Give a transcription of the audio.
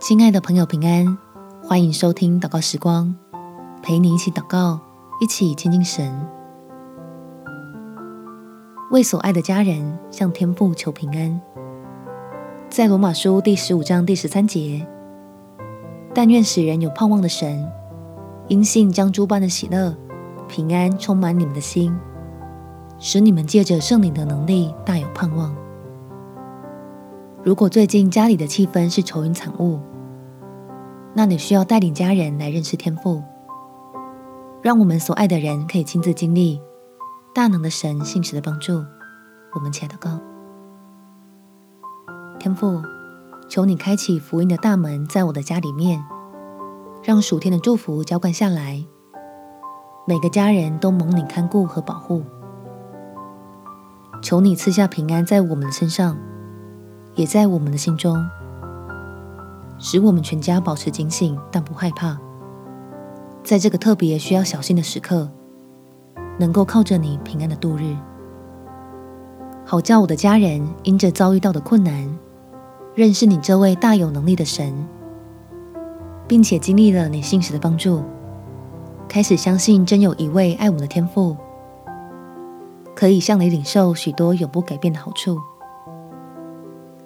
亲爱的朋友，平安！欢迎收听祷告时光，陪你一起祷告，一起亲近神。为所爱的家人向天父求平安。在罗马书第十五章第十三节，但愿使人有盼望的神，因信将诸般的喜乐、平安充满你们的心，使你们借着圣灵的能力大有盼望。如果最近家里的气氛是愁云惨雾，那你需要带领家人来认识天赋，让我们所爱的人可以亲自经历大能的神信实的帮助。我们起来祷告，天赋，求你开启福音的大门，在我的家里面，让属天的祝福浇灌下来，每个家人都蒙你看顾和保护。求你赐下平安在我们的身上，也在我们的心中。使我们全家保持警醒，但不害怕。在这个特别需要小心的时刻，能够靠着你平安的度日，好叫我的家人因着遭遇到的困难，认识你这位大有能力的神，并且经历了你信实的帮助，开始相信真有一位爱我们的天父，可以向你领受许多永不改变的好处。